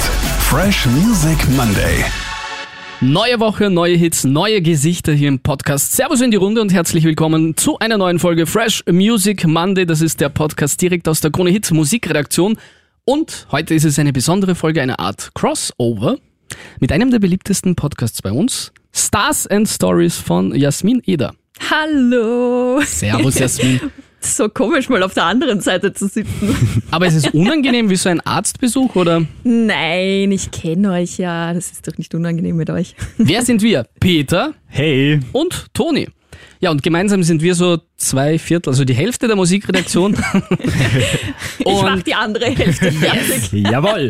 Fresh Music Monday. Neue Woche, neue Hits, neue Gesichter hier im Podcast. Servus in die Runde und herzlich willkommen zu einer neuen Folge Fresh Music Monday. Das ist der Podcast direkt aus der Krone Hits Musikredaktion. Und heute ist es eine besondere Folge, eine Art Crossover mit einem der beliebtesten Podcasts bei uns, Stars and Stories von Jasmin Eder. Hallo. Servus Jasmin. So komisch, mal auf der anderen Seite zu sitzen. Aber es ist unangenehm wie so ein Arztbesuch, oder? Nein, ich kenne euch ja. Das ist doch nicht unangenehm mit euch. Wer sind wir? Peter Hey, und Toni. Ja, und gemeinsam sind wir so zwei Viertel, also die Hälfte der Musikredaktion. Ich mach und die andere Hälfte fertig. jawohl.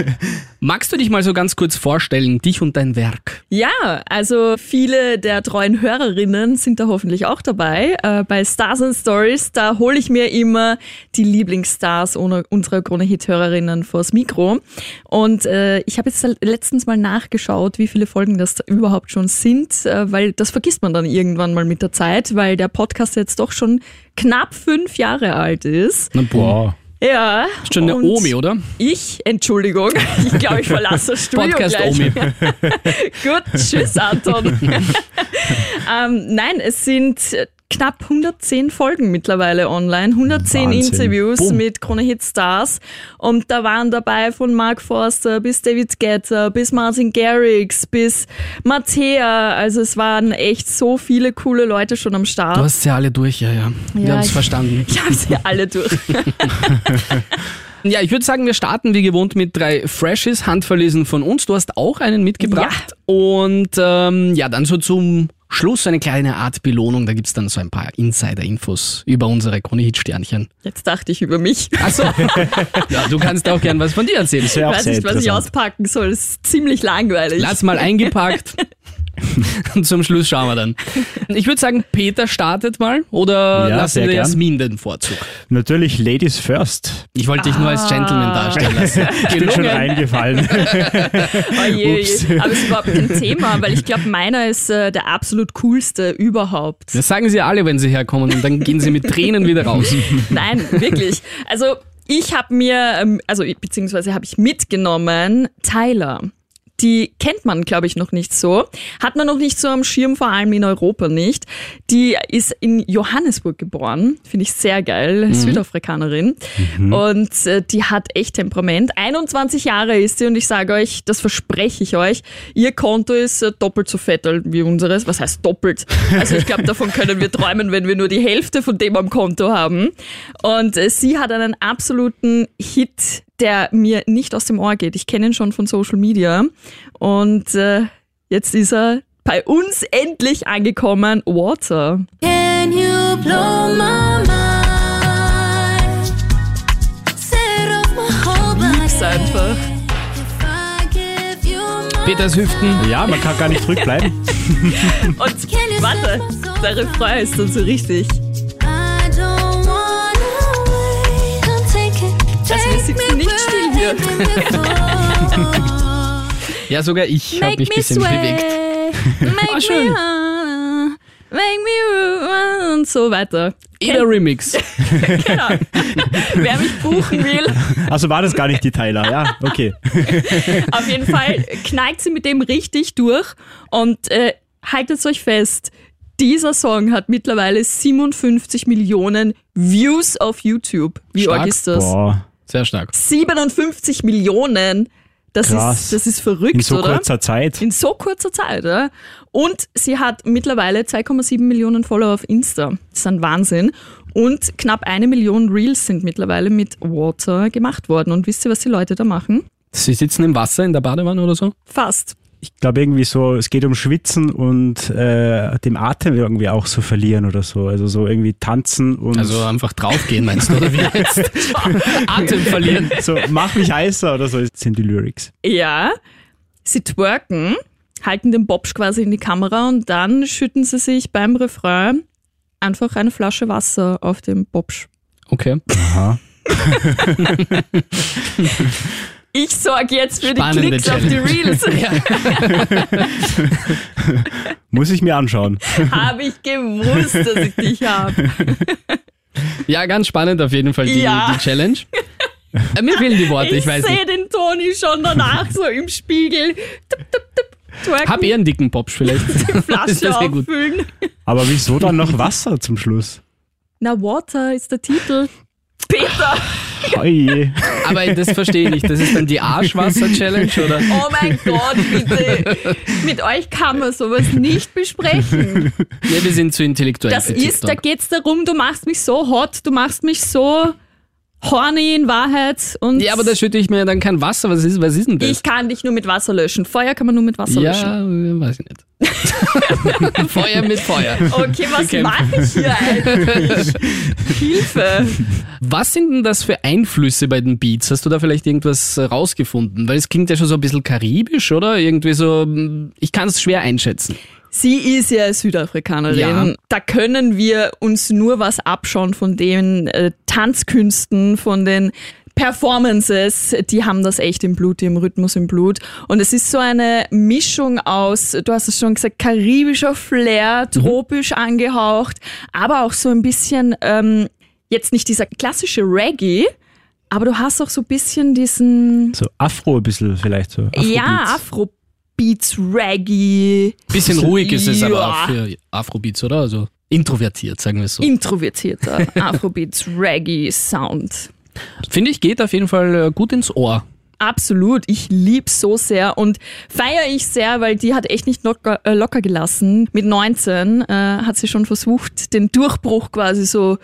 magst du dich mal so ganz kurz vorstellen, dich und dein Werk? Ja, also viele der treuen Hörerinnen sind da hoffentlich auch dabei. Äh, bei Stars and Stories, da hole ich mir immer die Lieblingsstars ohne- unserer Krone-Hit-Hörerinnen vors Mikro. Und äh, ich habe jetzt letztens mal nachgeschaut, wie viele Folgen das da überhaupt schon sind, äh, weil das vergisst man dann irgendwann mal mit der Zeit, weil der Podcast jetzt doch schon knapp fünf Jahre alt ist. Na boah. Ja. Ist schon eine Omi, oder? Ich, Entschuldigung, ich glaube, ich verlasse das Studio Podcast gleich. Omi. Gut, tschüss Anton. ähm, nein, es sind knapp 110 Folgen mittlerweile online, 110 Wahnsinn. Interviews Boom. mit Krone Hit Stars und da waren dabei von Mark Forster bis David Guetta, bis Martin Garrix, bis Mattea, also es waren echt so viele coole Leute schon am Start. Du hast sie alle durch, ja, ja. Wir Ja, haben es verstanden. ich habe sie alle durch. Ja, ich würde sagen, wir starten wie gewohnt mit drei Freshes, handverlesen von uns. Du hast auch einen mitgebracht. Und ähm, ja, dann so zum Schluss eine kleine Art Belohnung. Da gibt's dann so ein paar Insider-Infos über unsere Krone-Hit-Sternchen. Jetzt dachte ich über mich. Achso. ja, du kannst auch gern was von dir erzählen. Ich weiß nicht, was ich auspacken soll. Das ist ziemlich langweilig. Lass mal eingepackt. Und zum Schluss schauen wir dann. Ich würde sagen, Peter startet mal oder Ja, lassen wir gern. Jasmin den Vorzug. Natürlich Ladies first. Ich wollte dich nur als Gentleman darstellen lassen. Ich bin schon Gelungen. reingefallen. Oh je, Ups. je. Aber es ist überhaupt kein Thema, weil ich glaube, meiner ist äh, der absolut coolste überhaupt. Das sagen sie alle, wenn sie herkommen und dann gehen sie mit Tränen wieder raus. Nein, wirklich. Also ich habe mir, ähm, also beziehungsweise habe ich mitgenommen Tyler. Die kennt man, glaube ich, noch nicht so. Hat man noch nicht so am Schirm, vor allem in Europa nicht. Die ist in Johannesburg geboren. Finde ich sehr geil. Südafrikanerin. Und äh, die hat echt Temperament. 21 Jahre ist sie und ich sage euch, das verspreche ich euch, ihr Konto ist äh, doppelt so fett wie unseres. Was heißt doppelt? Also ich glaube, davon können wir träumen, wenn wir nur die Hälfte von dem am Konto haben. Und äh, sie hat einen absoluten Hit, der mir nicht aus dem Ohr geht. Ich kenne ihn schon von Social Media. Und äh, jetzt ist er bei uns endlich angekommen. Water. Can you blow my mind? Set off my whole Lieb's einfach. Peters Hüften. Ja, man kann gar nicht zurückbleiben. Und warte, der Refrain ist dann so richtig. Also wir sitzen nicht still hier. Ja, sogar ich habe Make mich ein me bisschen bewegt. sway. Make Ah, schön. me high. Make me run und so weiter. Eder Remix. Genau. Wer mich buchen will, Also war das gar nicht die Tyler, ja, okay. auf jeden Fall knallt sie mit dem richtig durch und äh, haltet euch fest. Dieser Song hat mittlerweile 57 Millionen Views auf YouTube. Wie Stark. arg ist das? Boah, Sehr stark. 57 Millionen. Das Krass. ist, das ist verrückt, in so oder? kurzer Zeit. In so kurzer Zeit, oder? Und sie hat mittlerweile 2,7 Millionen Follower auf Insta. Das ist ein Wahnsinn. Und knapp eine Million Reels sind mittlerweile mit Water gemacht worden. Und wisst ihr, was die Leute da machen? Sie sitzen im Wasser in der Badewanne oder so? Fast. Ich glaube irgendwie so, es geht um Schwitzen und äh, dem Atem irgendwie auch so verlieren oder so. Also so irgendwie tanzen und Also einfach draufgehen, meinst du, oder wie jetzt? Atem verlieren. so mach mich heißer oder so sind die Lyrics. Ja, sie twerken, halten den Bobsch quasi in die Kamera und dann schütten sie sich beim Refrain einfach eine Flasche Wasser auf den Bobsch. Okay. Aha. Ich sorge jetzt für Spannende die Klicks auf die Challenge. Reels. Muss ich mir anschauen. habe ich gewusst, dass ich dich habe. Ja, ganz spannend auf jeden Fall die, Ja. die Challenge. Äh, Mir fehlen die Worte, ich, ich weiß sehe nicht. den Toni schon danach so im Spiegel. Tup, tup, tup, twerken, Hab eher einen dicken Popsch vielleicht. ist Flasche das sehr gut. auffüllen. Aber wieso dann noch Wasser zum Schluss? Na, Water ist der Titel. Peter! Oje. Aber das verstehe ich nicht. Das ist dann die Arschwasser-Challenge, oder? Oh mein Gott, bitte. Mit euch kann man sowas nicht besprechen. Ja, wir sind zu intellektuell Das für ist, da TikTok. geht's darum, du machst mich so hot, du machst mich so horny in Wahrheit. Und Ja, aber da schütte ich mir dann kein Wasser. Was ist, was ist denn das? ich kann dich nur mit Wasser löschen. Feuer kann man nur mit Wasser löschen. ja, weiß ich nicht. Feuer mit Feuer. Okay, was mache ich hier eigentlich? Hilfe. Was sind denn das für Einflüsse bei den Beats? Hast du da vielleicht irgendwas rausgefunden? Weil es klingt ja schon so ein bisschen karibisch, oder? Irgendwie so, ich kann es schwer einschätzen. Sie ist ja Südafrikanerin. Ja. Da können wir uns nur was abschauen von den äh, Tanzkünsten, von den Performances, die haben das echt im Blut, die haben Rhythmus im Blut. Und es ist so eine Mischung aus, du hast es schon gesagt, karibischer Flair, tropisch angehaucht, aber auch so ein bisschen, ähm, jetzt nicht dieser klassische Reggae, aber du hast auch so ein bisschen diesen, So Afro ein bisschen vielleicht so. ja, Afrobeats. Afrobeats, Reggae. Bisschen ruhig ist es aber Ja. auch für Afrobeats, oder? Also introvertiert, sagen wir es so. introvertierter Afrobeats Reggae Sound. Finde ich, geht auf jeden Fall äh, gut ins Ohr. Absolut, ich lieb's so sehr und feiere ich sehr, weil die hat echt nicht locker, äh, locker gelassen. Mit 19 äh, hat sie schon versucht, den Durchbruch quasi so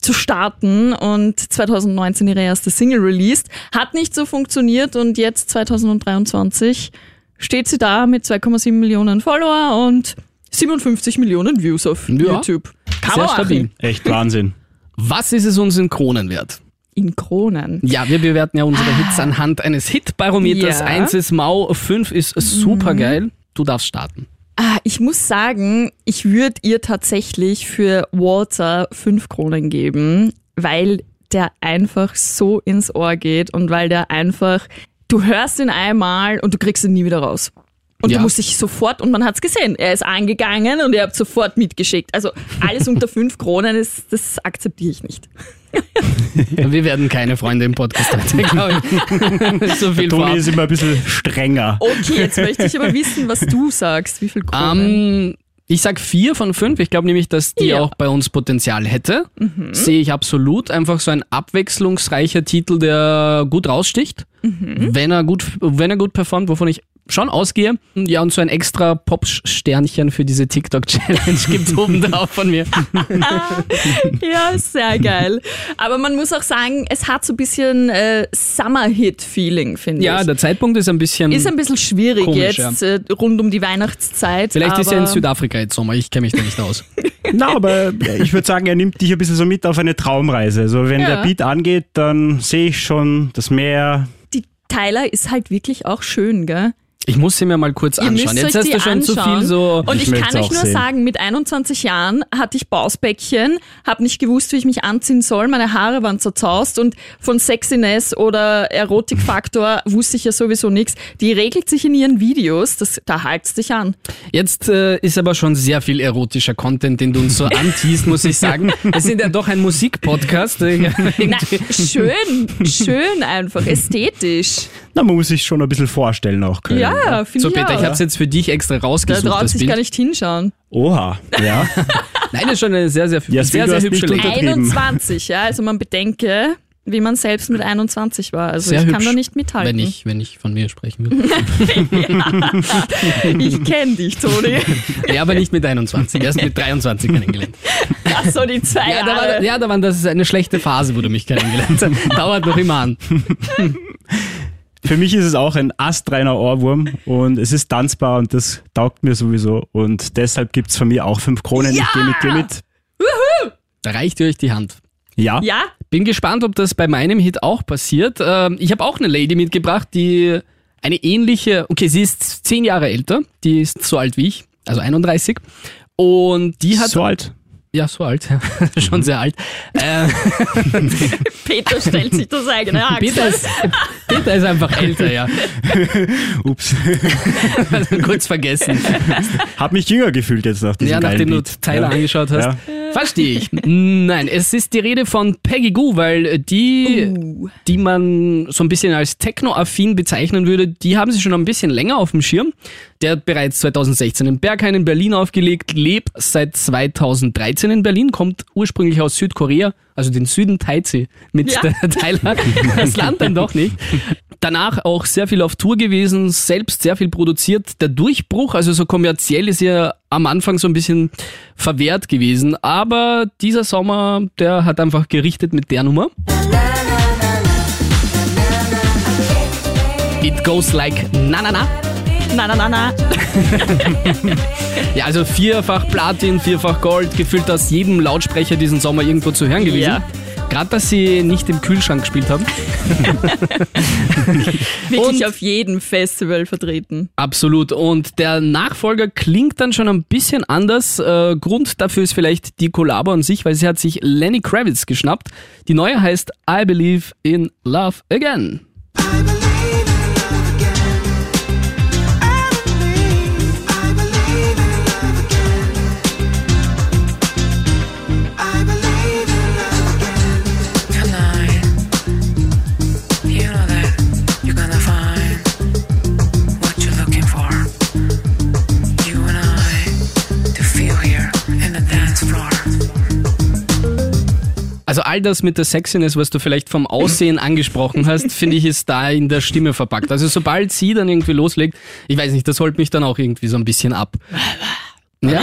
zu starten und 2019 ihre erste Single released. Hat nicht so funktioniert und jetzt 2023 steht sie da mit 2,7 Millionen Follower und 57 Millionen Views auf Ja. YouTube. Kann Sehr stabil. Echt Wahnsinn. Was ist es uns in Kronen wert? In Kronen. Ja, wir bewerten ja unsere Hits anhand eines Hitbarometers. Ja. Mhm. Eins ist mau, fünf ist super geil. Du darfst starten. Ah, ich muss sagen, ich würde ihr tatsächlich für Walter fünf Kronen geben, weil der einfach so ins Ohr geht und weil der einfach, du hörst ihn einmal und du kriegst ihn nie wieder raus. Und Ja. du musst dich sofort, und man hat's gesehen, er ist angegangen und ihr habt sofort mitgeschickt. Also alles unter fünf Kronen, ist, das akzeptiere ich nicht. Wir werden keine Freunde im Podcast heute, glaube ich. so viel Toni ist immer ein bisschen strenger. Okay, jetzt möchte ich aber wissen, was du sagst. Wie viel Kronen? Ähm, ich sag vier von fünf. Ich glaube nämlich, dass die Ja. auch bei uns Potenzial hätte. Mhm. Sehe ich absolut. Einfach so ein abwechslungsreicher Titel, der gut raussticht. Mhm. Wenn er gut, wenn er gut performt, wovon ich schon ausgehe. Ja, und so ein extra Pop-Sternchen für diese TikTok-Challenge gibt oben drauf von mir. Ja, sehr geil. Aber man muss auch sagen, es hat so ein bisschen äh, Summer-Hit-Feeling, finde Ja, ich. der Zeitpunkt ist ein bisschen. Ist ein bisschen schwierig Komisch, jetzt, äh, rund um die Weihnachtszeit. Vielleicht aber ist er in Südafrika jetzt Sommer, ich kenne mich da nicht aus. Na, aber ich würde sagen, er nimmt dich ein bisschen so mit auf eine Traumreise. Also wenn Ja. der Beat angeht, dann sehe ich schon das Meer. Die Tyler ist halt wirklich auch schön, gell? Ich muss sie mir mal kurz Ihr anschauen. müsst Jetzt euch hast du schon zu anschauen. viel so. Und Ich ich, kann euch nur sehen. sagen, mit 21 Jahren hatte ich Bausbäckchen, habe nicht gewusst, wie ich mich anziehen soll, meine Haare waren zerzaust und von Sexiness oder Erotikfaktor wusste ich ja sowieso nichts. Die regelt sich in ihren Videos, das, da halt's dich an. Jetzt äh, ist aber schon sehr viel erotischer Content, den du uns so antiest, muss ich sagen. Wir sind ja doch ein Musikpodcast. Na, schön, schön einfach, ästhetisch. Na, man muss sich schon ein bisschen vorstellen auch können. Ja, finde So ich Peter, auch. ich habe es jetzt für dich extra Da rausgesucht, traut das sich Bild. gar nicht hinschauen. Oha, ja. Nein, das ist schon eine sehr, sehr, Jasmin, sehr, sehr hast hübsche nicht Lady. unter- Untertrieben. 21, ja, also man bedenke, wie man selbst mit 21 war. Also Sehr ich hübsch, kann da nicht mithalten. Wenn ich, wenn ich von mir sprechen würde. Ich kenne dich, Toni. ja, aber nicht mit 21, erst mit 23 kennengelernt. Ach so, die zwei Ja, da war, Jahre. ja, da war das ist eine schlechte Phase, wo du mich kennengelernt hast. Dauert noch immer an. Für mich ist es auch ein astreiner Ohrwurm und es ist tanzbar und das taugt mir sowieso. Und deshalb gibt es von mir auch fünf Kronen. Ich gehe mit dir mit. Da reicht ihr euch die Hand. Ja. Ja? Bin gespannt, ob das bei meinem Hit auch passiert. Ähm, ich habe auch eine Lady mitgebracht, die eine ähnliche, okay, sie ist zehn Jahre älter, die ist so alt wie ich, also 31. Und die hat, so alt. Ja, so alt, schon sehr alt. Äh, Peter stellt sich das eigene Achse. Peter, ist, Peter ist einfach älter, ja. Ups. Kurz vergessen. Hab mich jünger gefühlt jetzt nach diesem Ja, nachdem du. Tyler ja. angeschaut hast. Ja. Verstehe ich. Nein, es ist die Rede von Peggy Goo, weil die, Uh. die man so ein bisschen als techno-affin bezeichnen würde, die haben sie schon ein bisschen länger auf dem Schirm. Der hat bereits 2016 in Berghain in Berlin aufgelegt, lebt seit 2013 in Berlin, kommt ursprünglich aus Südkorea, also den Süden teilt sie mit Ja. der Thailand, das Land dann doch nicht. Danach auch sehr viel auf Tour gewesen, selbst sehr viel produziert. Der Durchbruch, also so kommerziell, ist ja am Anfang so ein bisschen verwehrt gewesen. Aber dieser Sommer, der hat einfach gerichtet mit der Nummer. It goes like na na na. Na, na, na, na. Ja, also vierfach Platin, vierfach Gold, gefühlt aus jedem Lautsprecher diesen Sommer irgendwo zu hören gewesen. Ja. Gerade, dass sie nicht im Kühlschrank gespielt haben. Wirklich Und- auf jedem Festival vertreten. Absolut. Und der Nachfolger klingt dann schon ein bisschen anders. Äh, Grund dafür ist vielleicht die Kollabo an sich, weil sie hat sich Lenny Kravitz geschnappt. Die neue heißt I Believe in Love Again. Tonight, Also all das mit der Sexiness, was du vielleicht vom Aussehen angesprochen hast, finde ich, ist da in der Stimme verpackt. Also sobald sie dann irgendwie loslegt, ich weiß nicht, das holt mich dann auch irgendwie so ein bisschen ab. Ja?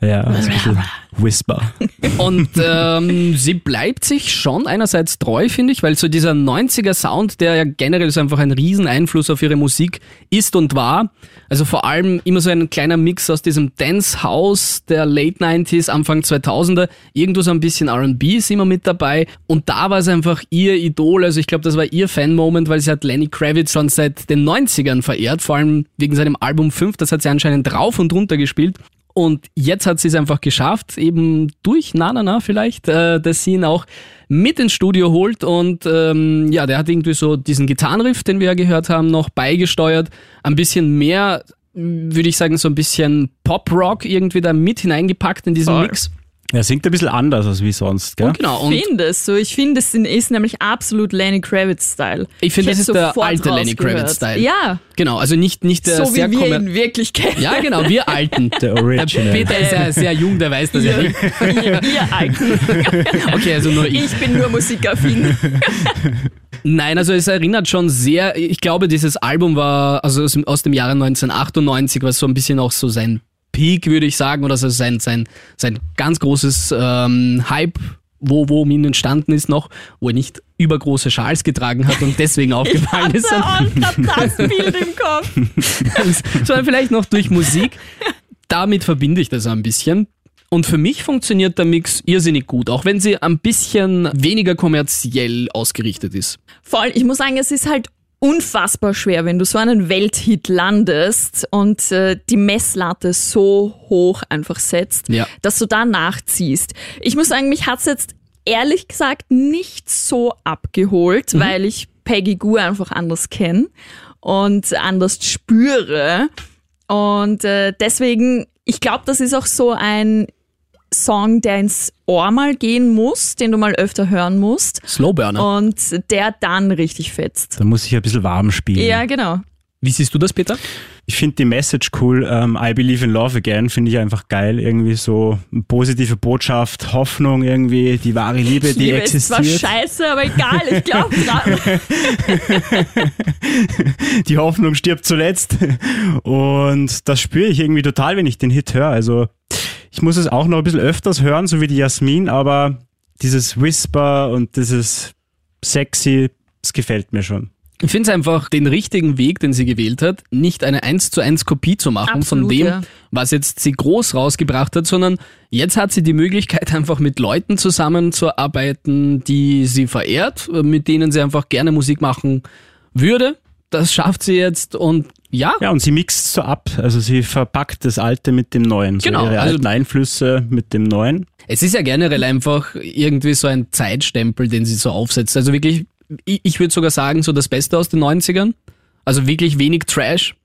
Ja, ein bisschen Whisper. Und ähm, sie bleibt sich schon einerseits treu, finde ich, weil so dieser 90er Sound, der ja generell so einfach ein Rieseneinfluss auf ihre Musik ist und war. Also vor allem immer so ein kleiner Mix aus diesem Dance House der Late 90s, Anfang 2000er. Irgendwo so ein bisschen R&B ist immer mit dabei. Und da war es einfach ihr Idol. Also ich glaube, das war ihr Fan-Moment, weil sie hat Lenny Kravitz schon seit den 90ern verehrt. Vor allem wegen seinem Album 5. Das hat sie anscheinend drauf und runter gespielt. Und jetzt hat sie es einfach geschafft, eben durch Na Na Na vielleicht, äh, dass sie ihn auch mit ins Studio holt. Und ähm, ja, der hat irgendwie so diesen Gitarrenriff, den wir ja gehört haben, noch beigesteuert. Ein bisschen mehr, würde ich sagen, so ein bisschen Pop-Rock irgendwie da mit hineingepackt in diesen. Mix. Er singt ein bisschen anders als wie sonst, gell? Und genau, und Ich finde es so. Ich finde, es ist nämlich absolut Lenny Kravitz-Style. Ich finde, das ist der alte Lenny. Kravitz-Style. Ja, genau, also nicht, nicht der so sehr wie wir ihn wirklich kennen. Ja, genau, wir Alten. Der Der Original. Peter ist ja sehr jung, der weiß das ja nicht. ihr Alten. Okay, also nur ich. Ich bin nur musikaffin. Nein, also es erinnert schon sehr, ich glaube, dieses Album war also aus, dem- aus dem Jahre 1998, was so ein bisschen auch so sein Peak, würde ich sagen, oder so sein, sein, sein ganz großes ähm, Hype, wo, wo ihn entstanden ist noch, wo er nicht übergroße Schals getragen hat und deswegen aufgefallen ist. hatte auch gerade das Bild im Kopf. sondern vielleicht noch durch Musik. Damit verbinde ich das ein bisschen. Und für mich funktioniert der Mix irrsinnig gut, auch wenn sie ein bisschen weniger kommerziell ausgerichtet ist. Voll, ich muss sagen, es ist halt unfassbar schwer, wenn du so einen Welthit landest und äh, die Messlatte so hoch einfach setzt, Ja. dass du da nachziehst. Ich muss sagen, mich hat's jetzt ehrlich gesagt nicht so abgeholt, weil ich Peggy Goo einfach anders kenne und anders spüre. Und äh, deswegen, ich glaube, das ist auch so ein Song, der ins Ohr mal gehen muss, den du mal öfter hören musst Slowburner. und der dann richtig fetzt. Da muss ich ein bisschen warm spielen. Ja, genau. Wie siehst du das, Peter? Ich finde die Message cool. Ähm, I believe in love again finde ich einfach geil. Irgendwie so eine positive Botschaft, Hoffnung irgendwie, die wahre Liebe, die Liebe ist zwar existiert. scheiße, aber egal, ich glaube dran. Die Hoffnung stirbt zuletzt. Und das spüre ich irgendwie total, wenn ich den Hit höre. Also ich muss es auch noch ein bisschen öfters hören, so wie die Jasmin, aber dieses Whisper und dieses Sexy, das gefällt mir schon. Ich finde es einfach den richtigen Weg, den sie gewählt hat, nicht eine 1 zu 1 Kopie zu machen Absolut, von dem, ja. was jetzt sie groß rausgebracht hat, sondern jetzt hat sie die Möglichkeit, einfach mit Leuten zusammenzuarbeiten, die sie verehrt, mit denen sie einfach gerne Musik machen würde. Das schafft sie jetzt und ja, Ja, und sie mixt so ab. Also sie verpackt das Alte mit dem Neuen. So Genau, ihre also- alten Einflüsse mit dem Neuen. Es ist ja generell einfach irgendwie so ein Zeitstempel, den sie so aufsetzt. Also wirklich, ich, ich würde sogar sagen, so das Beste aus den 90ern. Also wirklich wenig Trash.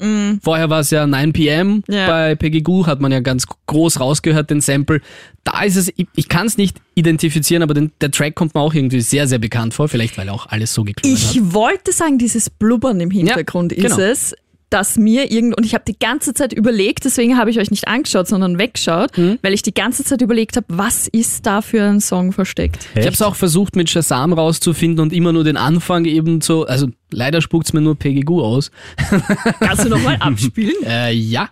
Vorher war es ja 9 pm. Ja. Bei Peggy Goo hat man ja ganz groß rausgehört, den Sample. Da ist es, ich, ich kann es nicht identifizieren, aber den, der Track kommt mir auch irgendwie sehr, sehr bekannt vor. Vielleicht, weil auch alles so geklungen hat. Ich wollte sagen, dieses Blubbern im Hintergrund Ja, genau. ist es, dass mir irgend und ich habe die ganze Zeit überlegt, deswegen habe ich euch nicht angeschaut, sondern weggeschaut, Mhm. weil ich die ganze Zeit überlegt habe, was ist da für ein Song versteckt? Ich habe es auch versucht mit Shazam rauszufinden und immer nur den Anfang eben so, also leider spuckt es mir nur Peggy Goo aus. Kannst du nochmal abspielen? Äh, ja.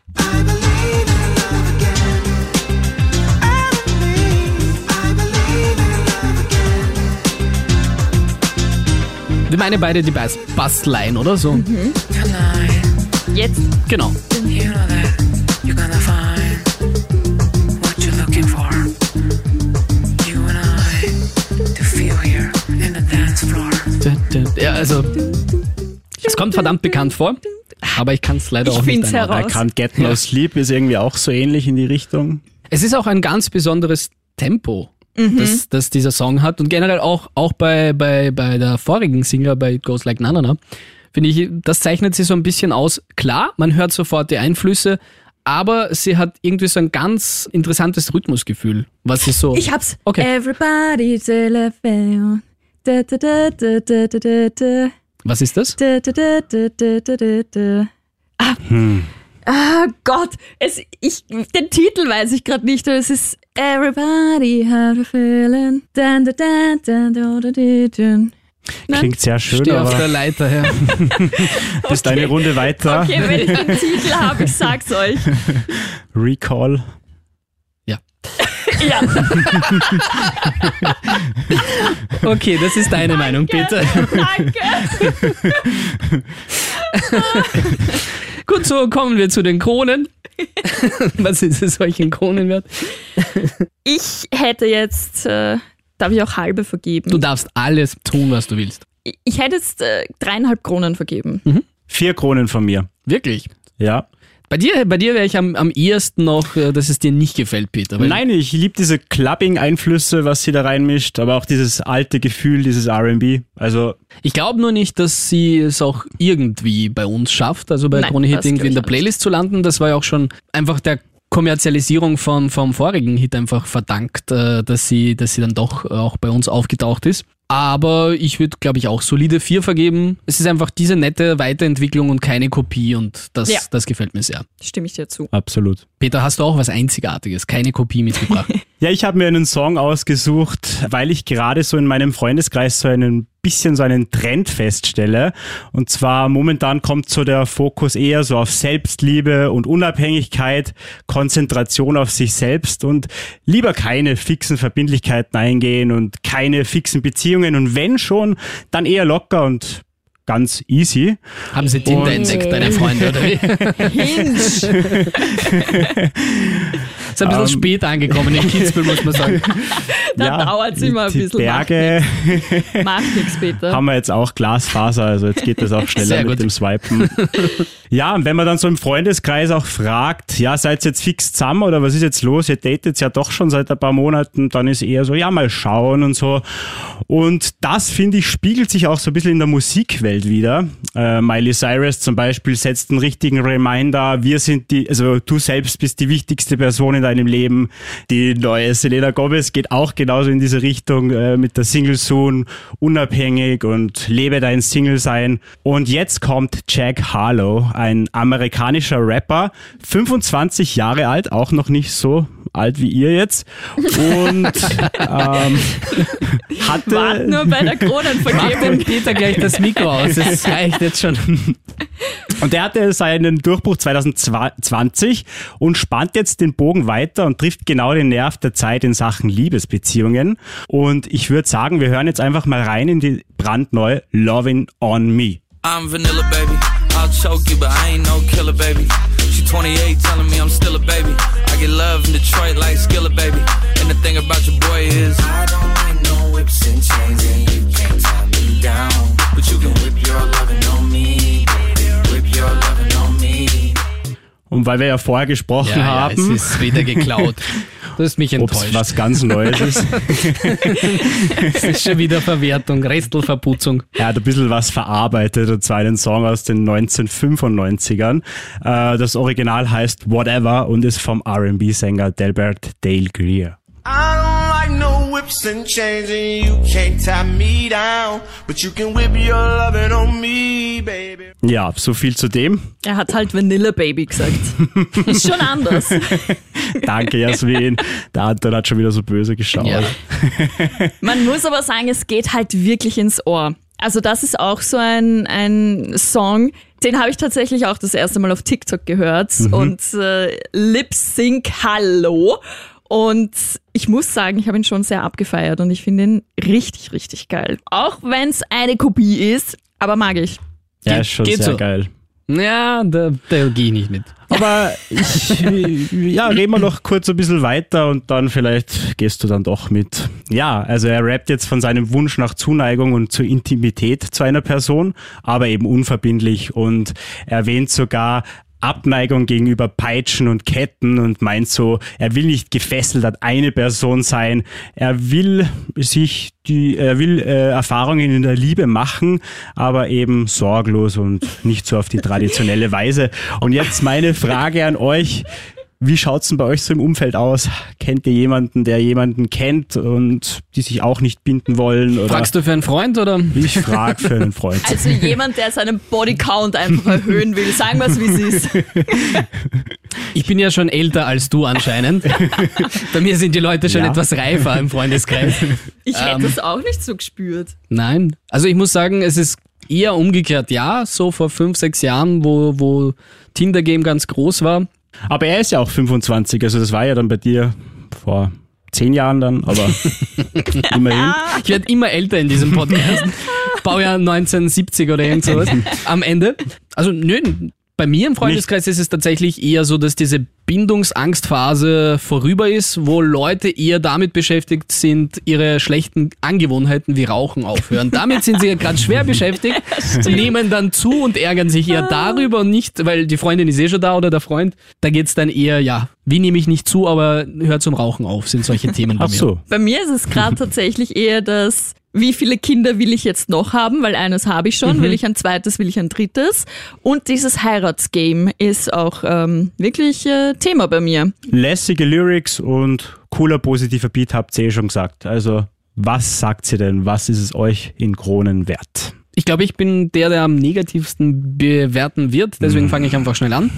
Wir meinen beide die Bass- Bassline, oder so? Mhm. Jetzt. Genau. you know. You I. Ja, also, es kommt verdammt bekannt vor, aber ich kann es leider Ich auch nicht heraus. I Can't Get No Sleep ist irgendwie auch so ähnlich in die Richtung. Es ist auch ein ganz besonderes Tempo, das, das dieser Song hat und generell auch, auch bei, bei, bei der vorigen Singer, bei It Goes Like Na Na Na, finde ich, das zeichnet sie so ein bisschen aus. Klar, man hört sofort die Einflüsse, aber sie hat irgendwie so ein ganz interessantes Rhythmusgefühl, was sie so... Ich hab's. Okay. Everybody telephone. Da, da, da, da, da, da, da, da. was ist das? Da, da, da, da, da, da, da, da. Ah. Hm. ah Gott, es, ich, den Titel weiß ich gerade nicht, aber es ist Everybody have a feeling. Dun, dun, dun, dun, dun, dun, dun, dun. Nein? Klingt sehr schön, Steh auf der aber Leiter her. bist eine Runde weiter. Okay, wenn ich den Titel habe, ich sag's euch. Recall. Ja. Ja, Okay, das ist deine Meinung, bitte. danke. Gut, so kommen wir zu den Kronen. was ist es euch in Kronen wert? Ich hätte jetzt, äh, darf ich auch halbe vergeben? Du darfst alles tun, was du willst. Ich- ich hätte jetzt äh, dreieinhalb Kronen vergeben. Vier Kronen von mir. Wirklich. Ja. Bei dir, bei dir wäre ich am, am ehesten noch, äh, dass es dir nicht gefällt, Peter. weil- Nein, ich liebe diese Clubbing-Einflüsse, was sie da reinmischt, aber auch dieses alte Gefühl, dieses RB. Also, Ich glaube nur nicht, dass sie es auch irgendwie bei uns schafft, also bei Nein, Krone Hit irgendwie in der Playlist zu landen. Das war ja auch schon einfach der Kommerzialisierung von, vom vorigen Hit einfach verdankt, äh, dass sie, dass sie dann doch auch bei uns aufgetaucht ist. Aber ich würde, glaube ich, auch solide 4 vergeben. Es ist einfach diese nette Weiterentwicklung und keine Kopie und das, Ja. das gefällt mir sehr. Stimme ich dir zu. absolut. Peter, hast du auch was Einzigartiges, keine Kopie mitgebracht? Ja, ich habe mir einen Song ausgesucht, weil ich gerade so in meinem Freundeskreis so einen bisschen so einen Trend feststelle. Und zwar momentan kommt so der Fokus eher so auf Selbstliebe und Unabhängigkeit, Konzentration auf sich selbst und lieber keine fixen Verbindlichkeiten eingehen und keine fixen Beziehungen. Und wenn schon, dann eher locker und ganz easy. Haben sie Tinder entdeckt, deine Freunde, oder wie? Hinge. Ist ein bisschen Ähm. spät angekommen in Kitzbühel, muss man sagen. Da dauert's immer ein bisschen. Berge Macht nichts, Peter. haben wir jetzt auch Glasfaser, also jetzt geht das auch schneller mit dem Swipen. ja, und wenn man dann so im Freundeskreis auch fragt, ja, seid ihr jetzt fix zusammen oder was ist jetzt los? Ihr datet ja doch schon seit ein paar Monaten, dann ist eher so, ja, mal schauen und so. Und das, finde ich, spiegelt sich auch so ein bisschen in der Musikwelt wieder. Äh, Miley Cyrus zum Beispiel setzt einen richtigen Reminder, wir sind die, also du selbst bist die wichtigste Person in deinem Leben. Die neue Selena Gomez geht auch genauso in diese Richtung äh, mit der Single Soon, unabhängig und lebe dein Single sein. Und jetzt kommt Jack Harlow, ein amerikanischer Rapper, 25 Jahre alt, auch noch nicht so alt wie ihr jetzt. Und ähm, hatte Wart nur bei der Mach dem Kronenvergebung. Peter gleich das Mikro aus, das reicht jetzt schon. Und der hatte seinen Durchbruch 2020 und spannt jetzt den Bogen weiter und trifft genau den Nerv der Zeit in Sachen Liebesbeziehungen. Und ich würde sagen, wir hören jetzt einfach mal rein in die brandneue Loving on Me. I'm vanilla, baby. I'll choke you, but I ain't no killer, baby. She 28, telling me I'm still a baby. I get love in Detroit like Skillet, baby. And the thing about your boy is I don't like no whips and chains, and you can't tie me down. But you can whip your loving on me, baby. Whip your loving on me. Und weil wir ja vorher gesprochen Ja, ja, es ist wieder geklaut. Du hast mich enttäuscht. was ganz Neues ist. Das ist schon wieder Verwertung, Restelverputzung. Er hat ein bisschen was verarbeitet, und zwar einen Song aus den 1995ern. Äh, Das Original heißt Whatever und ist vom R&B-Sänger Delbert Dale Greer. No whips and chains, and you can't tie me down. But you can whip your lovin' on me, baby. Ja, so viel zu dem. Er hat halt Vanilla Baby gesagt. Ist schon anders. Danke, Jasmin. Der Anton hat schon wieder so böse geschaut. Ja. Man muss aber sagen, es geht halt wirklich ins Ohr. Also das ist auch so ein, ein Song, den habe ich tatsächlich auch das erste Mal auf TikTok gehört und äh, Lip Sync Hallo. Und ich muss sagen, ich habe ihn schon sehr abgefeiert und ich finde ihn richtig, richtig geil. Auch wenn es eine Kopie ist, aber mag ich. Ja, Geht- ist schon geht sehr so. geil. Ja, da, da gehe ich nicht mit. Aber ich, ja, reden wir noch kurz ein bisschen weiter und dann vielleicht gehst du dann doch mit. Ja, also er rappt jetzt von seinem Wunsch nach Zuneigung und zur Intimität zu einer Person, aber eben unverbindlich und erwähnt sogar Abneigung gegenüber Peitschen und Ketten und meint so, er will nicht gefesselt an eine Person sein, er will sich die, er will äh, Erfahrungen in der Liebe machen, aber eben sorglos und nicht so auf die traditionelle Weise. Und jetzt meine Frage an euch. Wie schaut's denn bei euch so im Umfeld aus? Kennt ihr jemanden, der jemanden kennt und die sich auch nicht binden wollen? Oder Fragst du für einen Freund oder? ich frag für einen Freund. Also jemand, der seinen Bodycount einfach erhöhen will. Sagen wir es, wie es ist. Ich bin ja schon älter als du anscheinend. Bei mir sind die Leute schon Ja. etwas reifer im Freundeskreis. Ich hätte Ähm. es auch nicht so gespürt. Nein. Also ich muss sagen, es ist eher umgekehrt. Ja, so vor fünf, sechs Jahren, wo, wo Tinder-Game ganz groß war. Aber er ist ja auch 25, also das war ja dann bei dir vor zehn Jahren dann, aber immerhin. Ich werde immer älter in diesem Podcast. Baujahr 1970 oder irgend sowas. Am Ende. Also nö, bei mir im Freundeskreis ist es tatsächlich eher so, dass diese Bindungsangstphase vorüber ist, wo Leute eher damit beschäftigt sind, ihre schlechten Angewohnheiten wie Rauchen aufhören. Damit sind sie ja gerade schwer beschäftigt, nehmen dann zu und ärgern sich eher darüber und nicht, weil die Freundin ist eh schon da oder der Freund. Da geht's dann eher, ja, wie nehme ich nicht zu, aber hör zum Rauchen auf, sind solche Themen bei Ach mir. so. Bei mir ist es gerade tatsächlich eher das, wie viele Kinder will ich jetzt noch haben, weil eines habe ich schon, will ich ein zweites, will ich ein drittes. Und dieses Heiratsgame ist auch ähm, wirklich äh, Thema bei mir. Lässige Lyrics und cooler positiver Beat habt ihr eh schon gesagt. Also was sagt sie denn? Was ist es euch in Kronen wert? Ich glaube, ich bin der, der am negativsten bewerten wird, deswegen fange ich einfach schnell an.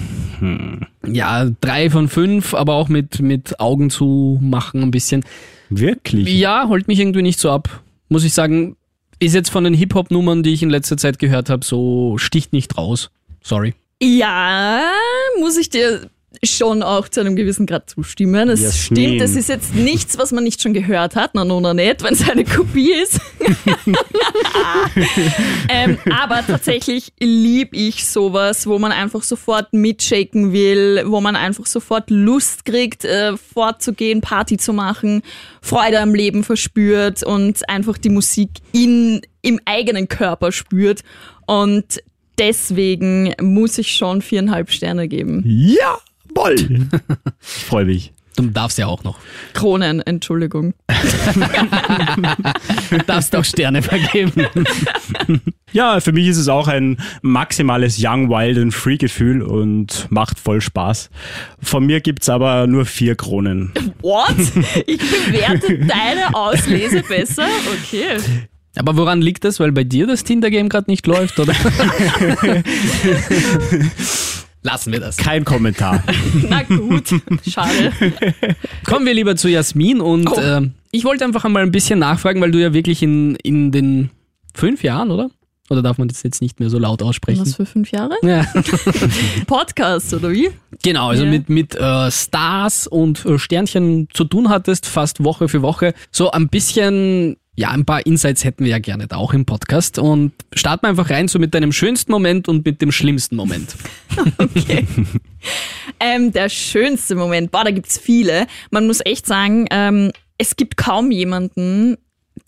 Ja, drei von fünf, aber auch mit, mit Augen zu machen ein bisschen. Wirklich? Ja, holt mich irgendwie nicht so ab, muss ich sagen. Ist jetzt von den Hip-Hop-Nummern, die ich in letzter Zeit gehört habe, so sticht nicht raus. Sorry. Ja, muss ich dir schon auch zu einem gewissen Grad zustimmen. Es Jasmin. stimmt, es ist jetzt nichts, was man nicht schon gehört hat, na no, nicht, wenn es eine Kopie ist. ähm, aber tatsächlich lieb ich sowas, wo man einfach sofort mitshaken will, wo man einfach sofort Lust kriegt, äh, fortzugehen, Party zu machen, Freude am Leben verspürt und einfach die Musik in, im eigenen Körper spürt. Und deswegen muss ich schon viereinhalb Sterne geben. Jawohl! ich freue mich. Du darfst ja auch noch. Kronen, Entschuldigung. Du darfst auch Sterne vergeben. Ja, für mich ist es auch ein maximales Young, Wild and Free Gefühl und macht voll Spaß. Von mir gibt's aber nur vier Kronen. What? Ich bewerte deine Auslese besser? Okay. Aber woran liegt das? Weil bei dir das Tinder-Game gerade nicht läuft, oder? Lassen wir das. Kein Kommentar. Na gut, schade. Kommen wir lieber zu Jasmin und Oh. ähm, ich wollte einfach einmal ein bisschen nachfragen, weil du ja wirklich in, in den fünf Jahren, oder? Oder darf man das jetzt nicht mehr so laut aussprechen? Was für fünf Jahre? Ja. Podcast, oder wie? Genau, also Ja. mit, mit äh, Stars und äh, Sternchen zu tun hattest, fast Woche für Woche. So ein bisschen, ja, ein paar Insights hätten wir ja gerne da auch im Podcast. Und starten wir einfach rein so mit deinem schönsten Moment und mit dem schlimmsten Moment. Okay. ähm, der schönste Moment, boah, da gibt's viele. Man muss echt sagen, ähm, es gibt kaum jemanden,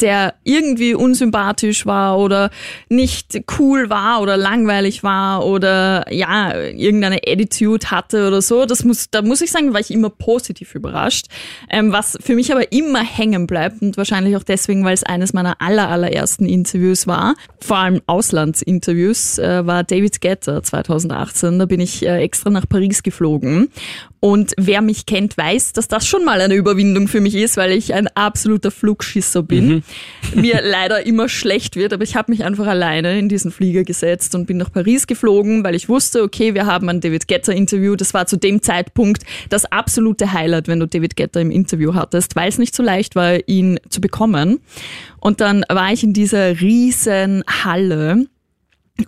der irgendwie unsympathisch war oder nicht cool war oder langweilig war oder ja, irgendeine Attitude hatte oder so. Das muss, da muss ich sagen, war ich immer positiv überrascht. Ähm, was für mich aber immer hängen bleibt und wahrscheinlich auch deswegen, weil es eines meiner aller, allerersten Interviews war, vor allem Auslandsinterviews, äh, war David Guetta 2018. Da bin ich äh, extra nach Paris geflogen. Und wer mich kennt, weiß, dass das schon mal eine Überwindung für mich ist, weil ich ein absoluter Flugschisser bin. Mir leider immer schlecht wird, aber ich habe mich einfach alleine in diesen Flieger gesetzt und bin nach Paris geflogen, weil ich wusste, okay, wir haben ein David Guetta Interview. Das war zu dem Zeitpunkt das absolute Highlight, wenn du David Guetta im Interview hattest, weil es nicht so leicht war, ihn zu bekommen. Und dann war ich in dieser riesen Halle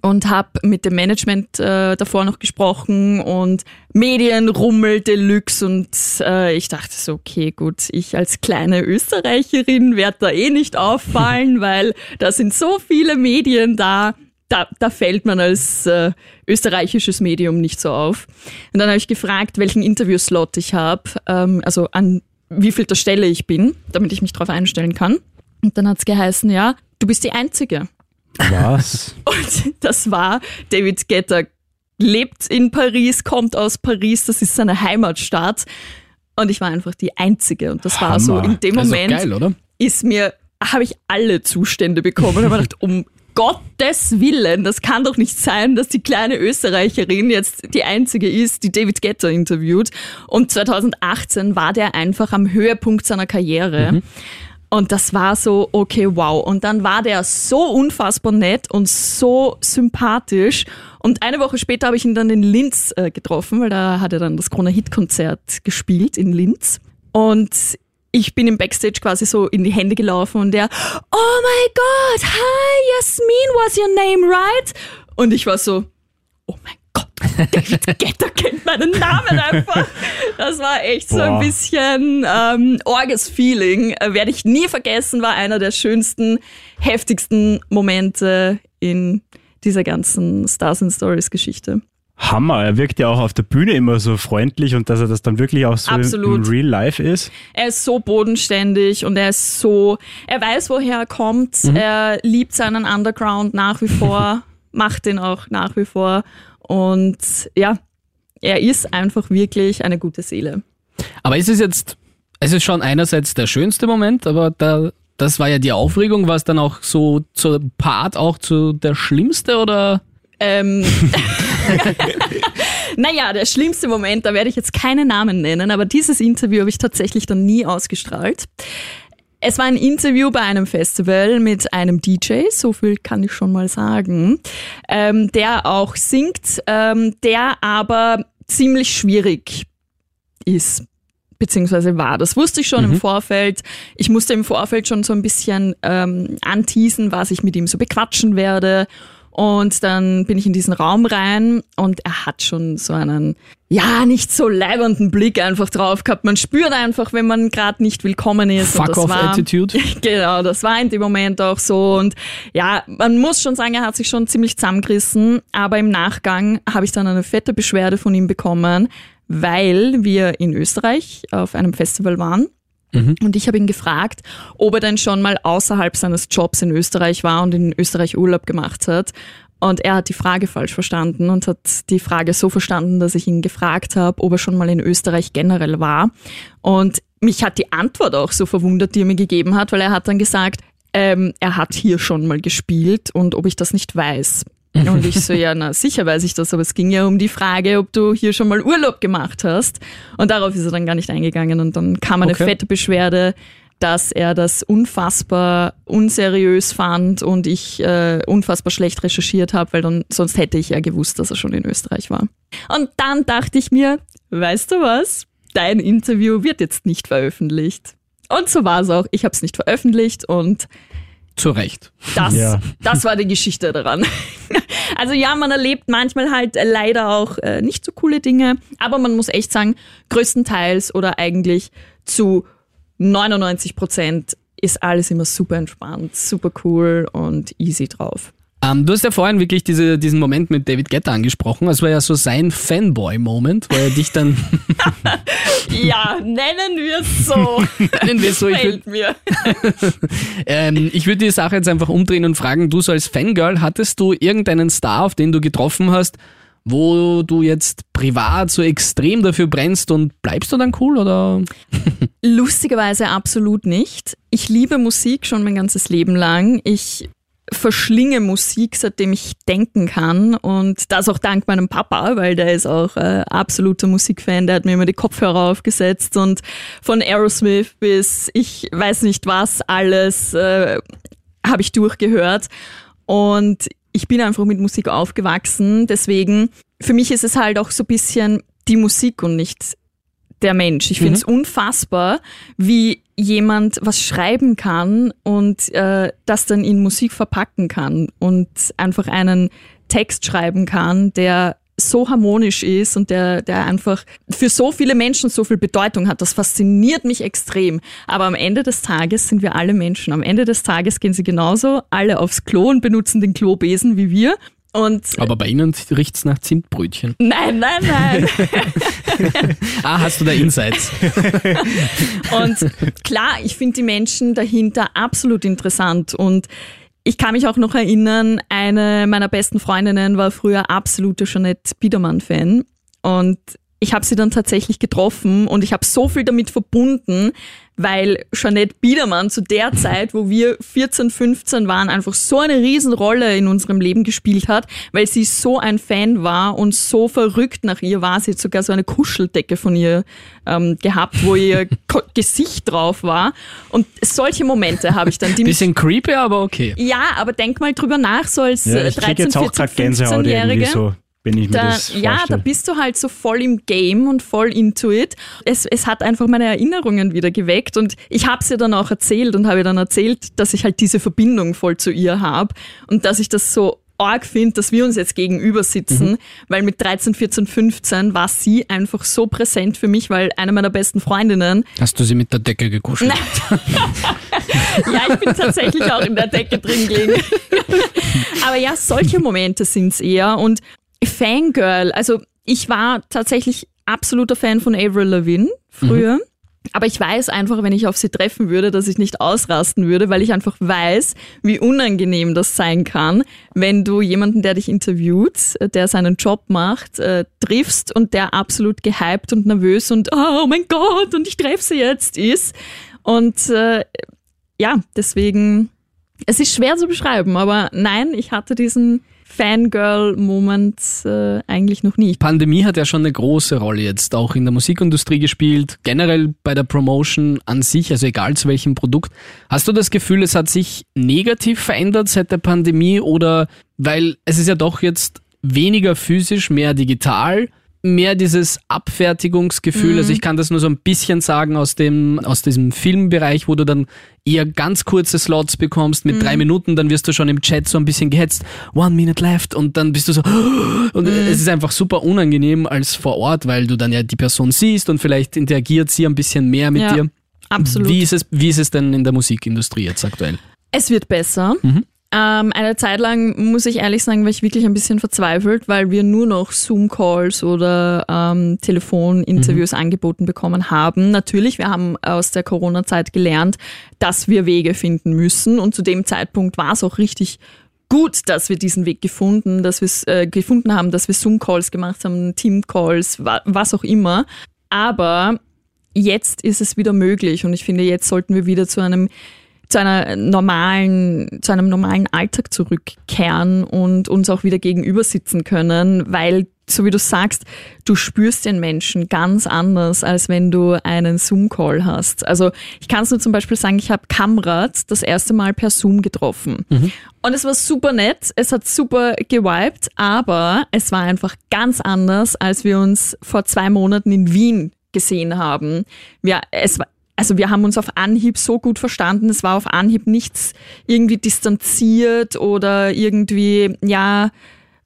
und habe mit dem Management äh, davor noch gesprochen und Medienrummel Deluxe und äh, ich dachte so, okay, gut, ich als kleine Österreicherin werde da eh nicht auffallen, weil da sind so viele Medien da, da, da fällt man als äh, österreichisches Medium nicht so auf. Und dann habe ich gefragt, welchen Interviewslot ich habe, ähm, also an wie viel der Stelle ich bin, damit ich mich darauf einstellen kann. Und dann hat's geheißen, ja, du bist die Einzige. Was? Und das war David Guetta lebt in Paris, kommt aus Paris, das ist seine Heimatstadt. Und ich war einfach die Einzige. Und das war so Hammer. in dem Moment geil, oder? ist mir, habe ich alle Zustände bekommen und habe gedacht, um Gottes Willen, das kann doch nicht sein, dass die kleine Österreicherin jetzt die einzige ist, die David Guetta interviewt. Und 2018 war der einfach am Höhepunkt seiner Karriere. Und das war so, okay, wow. Und dann war der so unfassbar nett und so sympathisch. Und eine Woche später habe ich ihn dann in Linz äh, getroffen, weil da hat er dann das Krone-Hit-Konzert gespielt in Linz. Und ich bin im Backstage quasi so in die Hände gelaufen und der, oh my God, hi, Yasmin, was your name, right? Und ich war so, oh mein Gott, David Guetta kennt meinen Namen einfach. Das war echt so ein Boah. bisschen ähm, orges Feeling. Äh, Werde ich nie vergessen, war einer der schönsten, heftigsten Momente in dieser ganzen Stars and Stories Geschichte. Hammer. Er wirkt ja auch auf der Bühne immer so freundlich und dass er das dann wirklich auch so Absolut. im Real Life ist. Er ist so bodenständig und er ist so, er weiß, woher er kommt. Er liebt seinen Underground nach wie vor, macht den auch nach wie vor. Und ja, er ist einfach wirklich eine gute Seele. Aber ist es jetzt, es ist schon einerseits der schönste Moment, aber da, das war ja die Aufregung, war es dann auch so zur Part auch zu der schlimmste oder? Ähm, naja, der schlimmste Moment, da werde ich jetzt keine Namen nennen, aber dieses Interview habe ich tatsächlich dann nie ausgestrahlt. Es war ein Interview bei einem Festival mit einem DJ, so viel kann ich schon mal sagen, ähm, der auch singt, ähm, der aber ziemlich schwierig ist beziehungsweise war. Das wusste ich schon im Vorfeld. Ich musste im Vorfeld schon so ein bisschen ähm, anteasen, was ich mit ihm so bequatschen werde. Und dann bin ich in diesen Raum rein und er hat schon so einen, ja, nicht so leibenden Blick einfach drauf gehabt. Man spürt einfach, wenn man gerade nicht willkommen ist. und Fuck das off war, Attitude. Genau, das war in dem Moment auch so. Und ja, man muss schon sagen, er hat sich schon ziemlich zusammengerissen. Aber im Nachgang habe ich dann eine fette Beschwerde von ihm bekommen, weil wir in Österreich auf einem Festival waren. Und ich habe ihn gefragt, ob er denn schon mal außerhalb seines Jobs in Österreich war und in Österreich Urlaub gemacht hat. Und er hat die Frage falsch verstanden und hat die Frage so verstanden, dass ich ihn gefragt habe, ob er schon mal in Österreich generell war. Und mich hat die Antwort auch so verwundert, die er mir gegeben hat, weil er hat dann gesagt, ähm, er hat hier schon mal gespielt und ob ich das nicht weiß. Und ich so, ja, na sicher weiß ich das, aber es ging ja um die Frage, ob du hier schon mal Urlaub gemacht hast. Und darauf ist er dann gar nicht eingegangen. Und dann kam eine Okay. fette Beschwerde, dass er das unfassbar unseriös fand und ich äh, unfassbar schlecht recherchiert habe, weil dann sonst hätte ich ja gewusst, dass er schon in Österreich war. Und dann dachte ich mir, weißt du was? Dein Interview wird jetzt nicht veröffentlicht. Und so war es auch. Ich habe es nicht veröffentlicht und Zu Recht. das, Ja. das war die Geschichte daran. Also ja, man erlebt manchmal halt leider auch äh, nicht so coole Dinge, aber man muss echt sagen, größtenteils oder eigentlich zu 99 Prozent ist alles immer super entspannt, super cool und easy drauf. Ähm, du hast ja vorhin wirklich diese, diesen Moment mit David Guetta angesprochen. Das war ja so sein Fanboy-Moment, wo er dich dann, Ja, nennen wir es so. nennen wir es so, ich würd- Fällt mir. ähm, ich würde die Sache jetzt einfach umdrehen und fragen, du so als Fangirl, hattest du irgendeinen Star, auf den du getroffen hast, wo du jetzt privat so extrem dafür brennst und bleibst du dann cool oder? Lustigerweise absolut nicht. Ich liebe Musik schon mein ganzes Leben lang. Ich verschlinge Musik, seitdem ich denken kann. Und das auch dank meinem Papa, weil der ist auch äh, absoluter Musikfan. Der hat mir immer die Kopfhörer aufgesetzt und von Aerosmith bis ich weiß nicht was alles äh, habe ich durchgehört. Und ich bin einfach mit Musik aufgewachsen. Deswegen, für mich ist es halt auch so bisschen die Musik und nicht der Mensch. Ich finde es unfassbar, wie jemand was schreiben kann und äh, das dann in Musik verpacken kann und einfach einen Text schreiben kann, der so harmonisch ist und der, der einfach für so viele Menschen so viel Bedeutung hat. Das fasziniert mich extrem. Aber am Ende des Tages sind wir alle Menschen. Am Ende des Tages gehen sie genauso alle aufs Klo und benutzen den Klobesen wie wir. Und Aber bei Ihnen riecht's nach Zimtbrötchen. nein, nein, nein. Ah, hast du da Insights? Und klar, ich finde die Menschen dahinter absolut interessant und ich kann mich auch noch erinnern, eine meiner besten Freundinnen war früher absolute Jeanette Biedermann-Fan und ich habe sie dann tatsächlich getroffen und ich habe so viel damit verbunden, weil Jeanette Biedermann zu der Zeit, wo wir 14, 15 waren, einfach so eine Riesenrolle in unserem Leben gespielt hat, weil sie so ein Fan war und so verrückt nach ihr war. Sie hat sogar so eine Kuscheldecke von ihr ähm, gehabt, wo ihr Gesicht drauf war. Und solche Momente habe ich dann, die mich Bisschen creepy, aber okay. ja, aber denk mal drüber nach, so als Ja, äh, ich krieg 13, jetzt auch 14, gerade Gänsehaut irgendwie 15-Jährige. so, wenn ich mir Da, das ja, da bist du halt so voll im Game und voll into it. Es, es hat einfach meine Erinnerungen wieder geweckt und ich habe ihr dann auch erzählt und habe ihr dann erzählt, dass ich halt diese Verbindung voll zu ihr habe und dass ich das so arg finde, dass wir uns jetzt gegenüber sitzen, weil mit 13, 14, 15 war sie einfach so präsent für mich, weil eine meiner besten Freundinnen Hast du sie mit der Decke gekuschelt? Ja, ich bin tatsächlich auch in der Decke drin gelegen. Aber ja, solche Momente sind's eher. Und Fangirl, also ich war tatsächlich absoluter Fan von Avril Lavigne früher. Aber ich weiß einfach, wenn ich auf sie treffen würde, dass ich nicht ausrasten würde, weil ich einfach weiß, wie unangenehm das sein kann, wenn du jemanden, der dich interviewt, der seinen Job macht, äh, triffst und der absolut gehypt und nervös und oh mein Gott und ich treffe sie jetzt ist. Und äh, ja, deswegen, es ist schwer zu beschreiben, aber nein, ich hatte diesen Fangirl-Moment äh, eigentlich noch nie. Pandemie hat ja schon eine große Rolle jetzt auch in der Musikindustrie gespielt, generell bei der Promotion an sich, also egal zu welchem Produkt. Hast du das Gefühl, es hat sich negativ verändert seit der Pandemie oder weil es ist ja doch jetzt weniger physisch, mehr digital? Mehr dieses Abfertigungsgefühl, also ich kann das nur so ein bisschen sagen aus dem, aus diesem Filmbereich, wo du dann eher ganz kurze Slots bekommst mit drei Minuten, dann wirst du schon im Chat so ein bisschen gehetzt, one minute left und dann bist du so, und es ist einfach super unangenehm als vor Ort, weil du dann ja die Person siehst und vielleicht interagiert sie ein bisschen mehr mit Ja, dir. Absolut. Wie ist, es, wie ist es denn in der Musikindustrie jetzt aktuell? Es wird besser. Mhm. Ähm, eine Zeit lang, muss ich ehrlich sagen, war ich wirklich ein bisschen verzweifelt, weil wir nur noch Zoom-Calls oder ähm, Telefoninterviews angeboten bekommen haben. Natürlich, wir haben aus der Corona-Zeit gelernt, dass wir Wege finden müssen und zu dem Zeitpunkt war es auch richtig gut, dass wir diesen Weg gefunden, dass wir es äh, gefunden haben, dass wir Zoom-Calls gemacht haben, Team-Calls, wa was auch immer. Aber jetzt ist es wieder möglich und ich finde, jetzt sollten wir wieder zu einem zu einer normalen, zu einem normalen Alltag zurückkehren und uns auch wieder gegenüber sitzen können, weil so wie du sagst, du spürst den Menschen ganz anders, als wenn du einen Zoom-Call hast. Also ich kann es nur zum Beispiel sagen, ich habe Kamrat das erste Mal per Zoom getroffen. Und es war super nett, es hat super gewiped, aber es war einfach ganz anders, als wir uns vor zwei Monaten in Wien gesehen haben. Wir, es war, also wir haben uns auf Anhieb so gut verstanden. Es war auf Anhieb nichts irgendwie distanziert oder irgendwie, ja,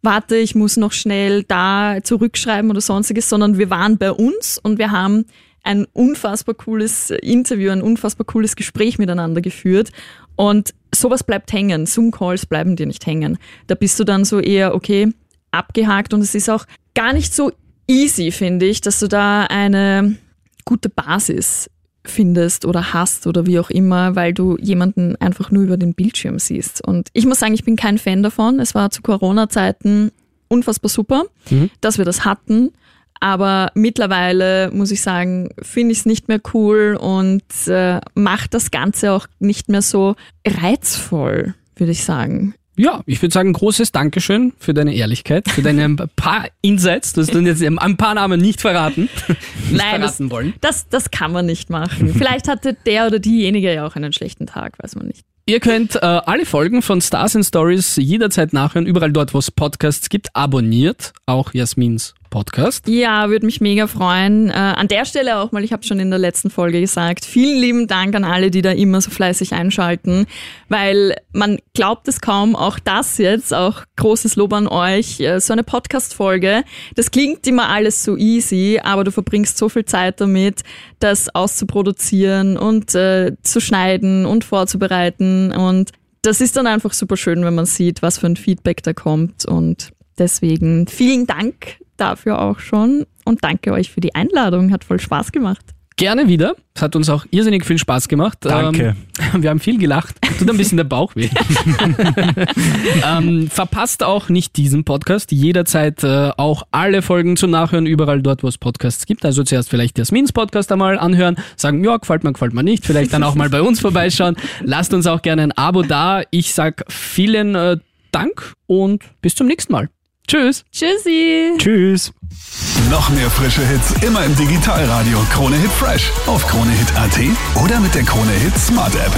warte, ich muss noch schnell da zurückschreiben oder sonstiges, sondern wir waren bei uns und wir haben ein unfassbar cooles Interview, ein unfassbar cooles Gespräch miteinander geführt. Und sowas bleibt hängen. Zoom-Calls bleiben dir nicht hängen. Da bist du dann so eher, okay, abgehakt und es ist auch gar nicht so easy, finde ich, dass du da eine gute Basis findest oder hast oder wie auch immer, weil du jemanden einfach nur über den Bildschirm siehst. Und ich muss sagen, ich bin kein Fan davon. Es war zu Corona-Zeiten unfassbar super, dass wir das hatten. Aber mittlerweile muss ich sagen, finde ich es nicht mehr cool und äh, macht das Ganze auch nicht mehr so reizvoll, würde ich sagen. Ja, ich würde sagen, großes Dankeschön für deine Ehrlichkeit, für deine paar Insights. Du hast uns jetzt ein paar Namen nicht verraten. nicht Nein, das, verraten wollen. das, das kann man nicht machen. Vielleicht hatte der oder diejenige ja auch einen schlechten Tag, weiß man nicht. Ihr könnt äh, alle Folgen von Stars and Stories jederzeit nachhören, überall dort, wo es Podcasts gibt. Abonniert auch Jasmins Podcast. Ja, würde mich mega freuen. Äh, an der Stelle auch mal, ich habe schon in der letzten Folge gesagt, vielen lieben Dank an alle, die da immer so fleißig einschalten, weil man glaubt es kaum, auch das jetzt, auch großes Lob an euch, äh, so eine Podcast-Folge, das klingt immer alles so easy, aber du verbringst so viel Zeit damit, das auszuproduzieren und äh, zu schneiden und vorzubereiten und das ist dann einfach super schön, wenn man sieht, was für ein Feedback da kommt und deswegen vielen Dank dafür auch schon und danke euch für die Einladung. Hat voll Spaß gemacht. Gerne wieder. Es hat uns auch irrsinnig viel Spaß gemacht. Danke. Ähm, wir haben viel gelacht. Tut ein bisschen der Bauch weh. ähm, verpasst auch nicht diesen Podcast. Jederzeit äh, auch alle Folgen zum Nachhören, überall dort, wo es Podcasts gibt. Also zuerst vielleicht Jasmins Podcast einmal anhören, sagen, ja, gefällt mir, gefällt mir nicht. Vielleicht dann auch mal bei uns vorbeischauen. Lasst uns auch gerne ein Abo da. Ich sag vielen äh, Dank und bis zum nächsten Mal. Tschüss. Tschüssi! Tschüss. Noch mehr frische Hits immer im Digitalradio Krone Hit Fresh auf kronehit.at oder mit der Krone Hit Smart App.